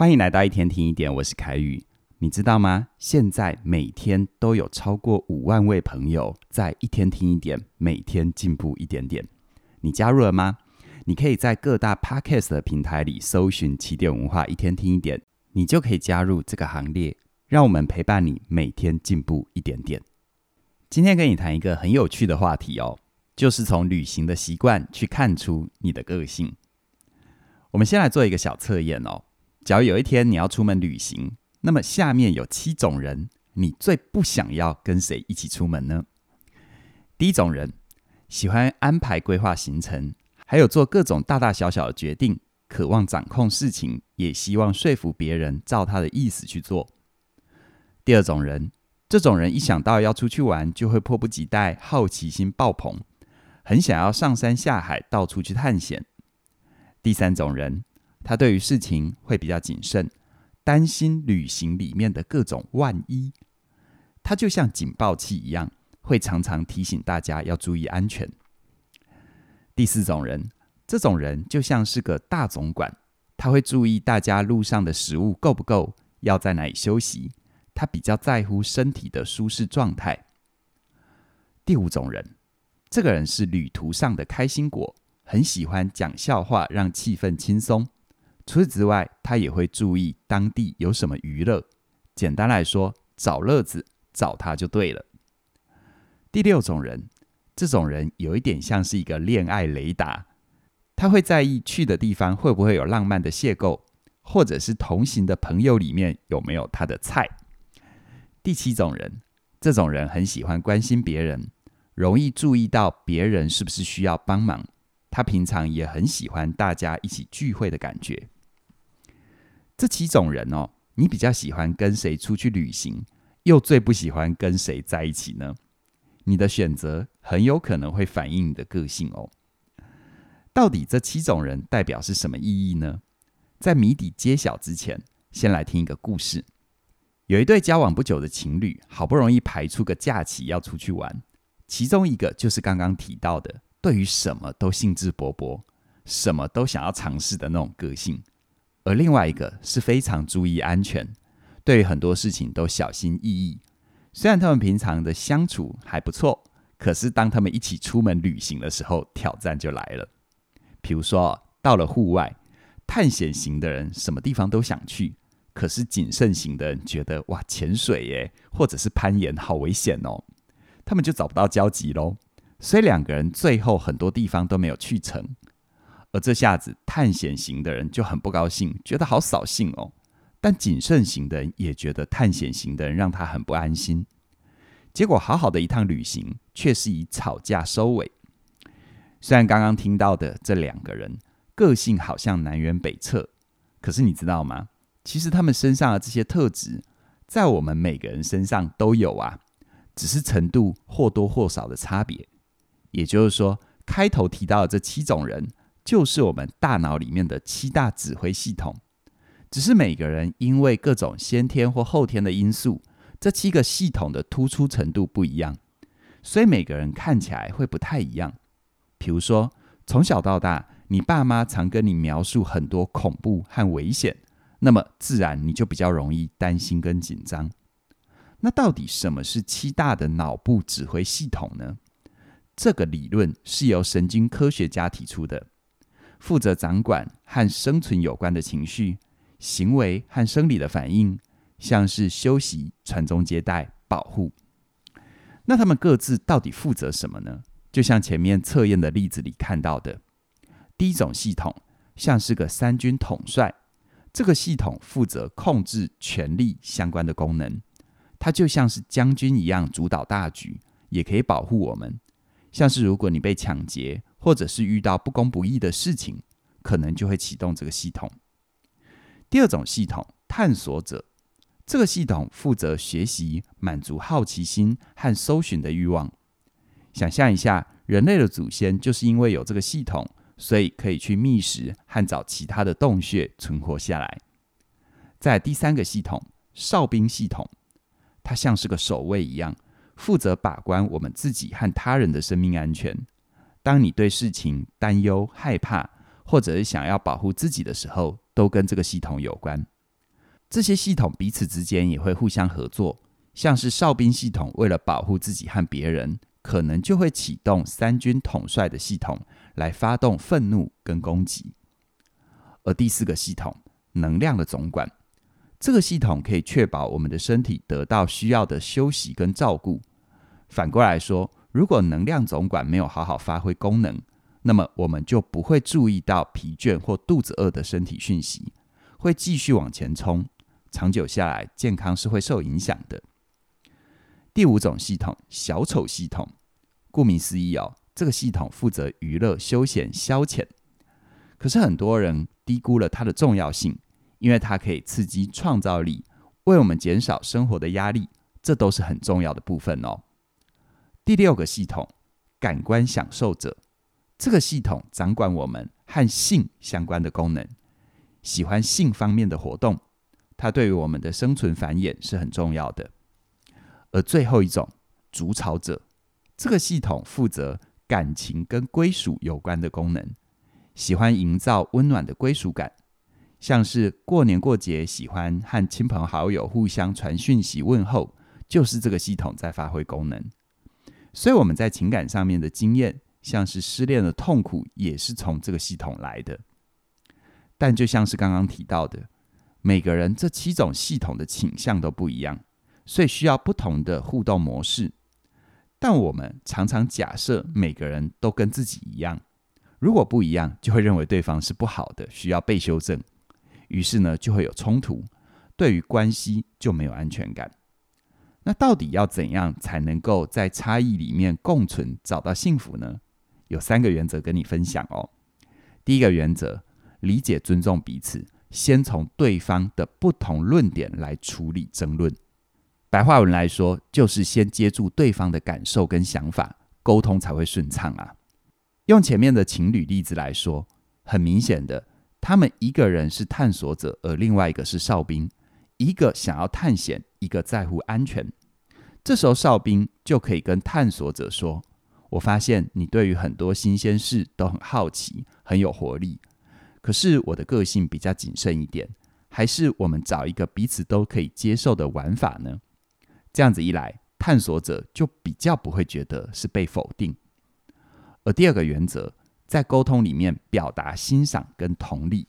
欢迎来到一天听一点，我是凯宇。你知道吗？现在每天都有超过五万位朋友在一天听一点，每天进步一点点。你加入了吗？你可以在各大 Podcast 的平台里搜寻“起点文化一天听一点”，你就可以加入这个行列。让我们陪伴你，每天进步一点点。今天跟你谈一个很有趣的话题哦，就是从旅行的习惯去看出你的个性。我们先来做一个小测验哦。假如有一天你要出门旅行，那么下面有七种人，你最不想要跟谁一起出门呢？第一种人，喜欢安排规划行程，还有做各种大大小小的决定，渴望掌控事情，也希望说服别人照他的意思去做。第二种人，这种人一想到要出去玩，就会迫不及待，好奇心爆棚，很想要上山下海，到处去探险。第三种人。他对于事情会比较谨慎，担心旅行里面的各种万一。他就像警报器一样，会常常提醒大家要注意安全。第四种人，这种人就像是个大总管，他会注意大家路上的食物够不够，要在哪里休息。他比较在乎身体的舒适状态。第五种人，这个人是旅途上的开心果，很喜欢讲笑话，让气氛轻松。除此之外，他也会注意当地有什么娱乐。简单来说，找乐子找他就对了。第六种人，这种人有一点像是一个恋爱雷达，他会在意去的地方会不会有浪漫的邂逅，或者是同行的朋友里面有没有他的菜。第七种人，这种人很喜欢关心别人，容易注意到别人是不是需要帮忙。他平常也很喜欢大家一起聚会的感觉。这七种人哦，你比较喜欢跟谁出去旅行，又最不喜欢跟谁在一起呢？你的选择很有可能会反映你的个性哦。到底这七种人代表是什么意义呢？在谜底揭晓之前，先来听一个故事。有一对交往不久的情侣，好不容易排出个假期要出去玩，其中一个就是刚刚提到的，对于什么都兴致勃勃，什么都想要尝试的那种个性。而另外一个是非常注意安全，对于很多事情都小心翼翼。虽然他们平常的相处还不错，可是当他们一起出门旅行的时候，挑战就来了。比如说，到了户外，探险型的人什么地方都想去，可是谨慎型的人觉得哇，潜水耶，或者是攀岩好危险哦，他们就找不到交集喽。所以两个人最后很多地方都没有去成。而这下子，探险型的人就很不高兴，觉得好扫兴哦。但谨慎型的人也觉得探险型的人让他很不安心。结果，好好的一趟旅行，却是以吵架收尾。虽然刚刚听到的这两个人个性好像南辕北辙，可是你知道吗？其实他们身上的这些特质，在我们每个人身上都有啊，只是程度或多或少的差别。也就是说，开头提到的这七种人。就是我们大脑里面的七大指挥系统，只是每个人因为各种先天或后天的因素，这七个系统的突出程度不一样，所以每个人看起来会不太一样。比如说，从小到大，你爸妈常跟你描述很多恐怖和危险，那么自然你就比较容易担心跟紧张。那到底什么是七大的脑部指挥系统呢？这个理论是由神经科学家提出的。负责掌管和生存有关的情绪、行为和生理的反应，像是休息、传宗接代、保护。那他们各自到底负责什么呢？就像前面测验的例子里看到的，第一种系统像是个三军统帅，这个系统负责控制权力相关的功能，它就像是将军一样主导大局，也可以保护我们。像是如果你被抢劫，或者是遇到不公不义的事情，可能就会启动这个系统。第二种系统，探索者，这个系统负责学习、满足好奇心和搜寻的欲望。想象一下，人类的祖先就是因为有这个系统，所以可以去觅食和找其他的洞穴存活下来。在第三个系统，哨兵系统，它像是个守卫一样，负责把关我们自己和他人的生命安全。当你对事情担忧、害怕，或者是想要保护自己的时候，都跟这个系统有关。这些系统彼此之间也会互相合作，像是哨兵系统为了保护自己和别人，可能就会启动三军统帅的系统来发动愤怒跟攻击。而第四个系统，能量的总管，这个系统可以确保我们的身体得到需要的休息跟照顾。反过来说，如果能量总管没有好好发挥功能，那么我们就不会注意到疲倦或肚子饿的身体讯息，会继续往前冲。长久下来，健康是会受影响的。第五种系统，小丑系统，顾名思义哦，这个系统负责娱乐、休闲、消遣。可是很多人低估了它的重要性，因为它可以刺激创造力，为我们减少生活的压力，这都是很重要的部分哦。第六个系统，感官享受者，这个系统掌管我们和性相关的功能，喜欢性方面的活动。它对于我们的生存繁衍是很重要的。而最后一种筑巢者，这个系统负责感情跟归属有关的功能，喜欢营造温暖的归属感，像是过年过节喜欢和亲朋好友互相传讯息问候，就是这个系统在发挥功能。所以我们在情感上面的经验，像是失恋的痛苦，也是从这个系统来的。但就像是刚刚提到的。每个人这七种系统的倾向都不一样，所以需要不同的互动模式。但我们常常假设每个人都跟自己一样，如果不一样，就会认为对方是不好的，需要被修正。于是呢，就会有冲突，对于关系就没有安全感。那到底要怎样才能够在差异里面共存，找到幸福呢？有三个原则跟你分享哦。第一个原则，理解尊重彼此。先从对方的不同论点来处理争论，白话文来说，就是先接住对方的感受跟想法，沟通才会顺畅啊。用前面的情侣例子来说，很明显的，他们一个人是探索者，而另外一个是哨兵，一个想要探险，一个在乎安全。这时候哨兵就可以跟探索者说：“我发现你对于很多新鲜事都很好奇，很有活力。”可是我的个性比较谨慎一点，还是我们找一个彼此都可以接受的玩法呢？这样子一来，探索者就比较不会觉得是被否定。而第二个原则，在沟通里面表达欣赏跟同理，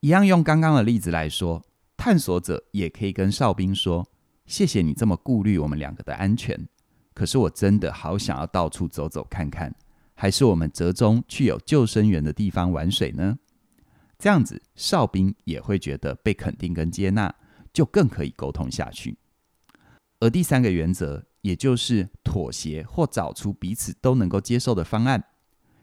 一样用刚刚的例子来说，探索者也可以跟哨兵说：“谢谢你这么顾虑我们两个的安全，可是我真的好想要到处走走看看，还是我们折中去有救生员的地方玩水呢？”这样子，哨兵也会觉得被肯定跟接纳，就更可以沟通下去。而第三个原则，也就是妥协或找出彼此都能够接受的方案，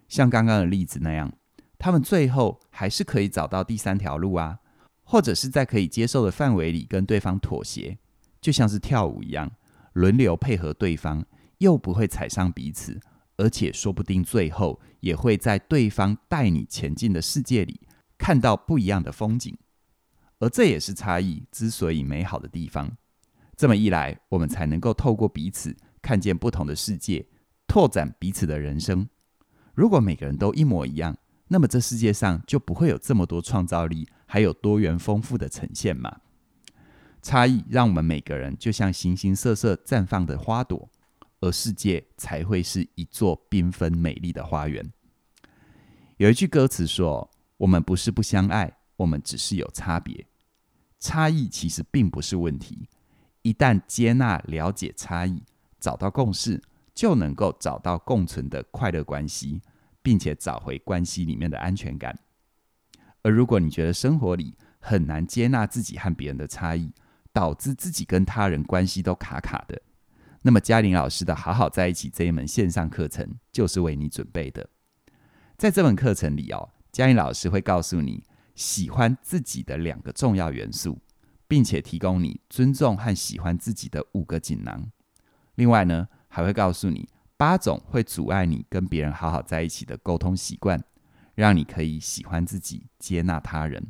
像刚刚的例子那样，他们最后还是可以找到第三条路啊，或者是在可以接受的范围里跟对方妥协，就像是跳舞一样，轮流配合对方，又不会踩伤彼此，而且说不定最后也会在对方带你前进的世界里。看到不一样的风景，而这也是差异之所以美好的地方。这么一来，我们才能够透过彼此看见不同的世界，拓展彼此的人生。如果每个人都一模一样，那么这世界上就不会有这么多创造力，还有多元丰富的呈现嘛。差异让我们每个人就像形形色色绽放的花朵，而世界才会是一座缤纷美丽的花园。有一句歌词说，我们不是不相爱，我们只是有差别。差异其实并不是问题，一旦接纳、了解差异，找到共识，就能够找到共存的快乐关系，并且找回关系里面的安全感。而如果你觉得生活里很难接纳自己和别人的差异，导致自己跟他人关系都卡卡的，那么嘉玲老师的好好在一起这一门线上课程就是为你准备的。在这门课程里哦。嘉玲老师会告诉你喜欢自己的两个重要元素，并且提供你尊重和喜欢自己的五个锦囊。另外呢，还会告诉你八种会阻碍你跟别人好好在一起的沟通习惯，让你可以喜欢自己、接纳他人，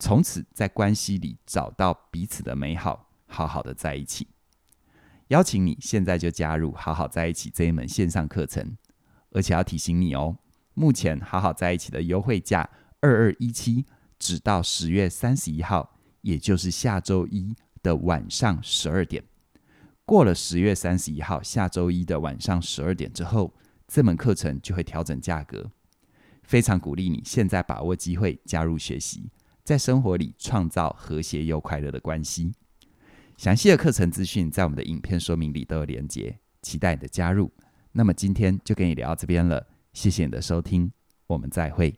从此在关系里找到彼此的美好，好好的在一起。邀请你现在就加入《好好在一起》这一门线上课程，而且要提醒你哦。目前好好在一起的优惠价二二一七，直到十月三十一号，也就是下周一的晚上十二点。过了十月三十一号下周一的晚上十二点之后，这门课程就会调整价格。非常鼓励你现在把握机会加入学习，在生活里创造和谐又快乐的关系。详细的课程资讯在我们的影片说明里都有连结，期待你的加入。那么今天就跟你聊到这边了，谢谢你的收听，我们再会。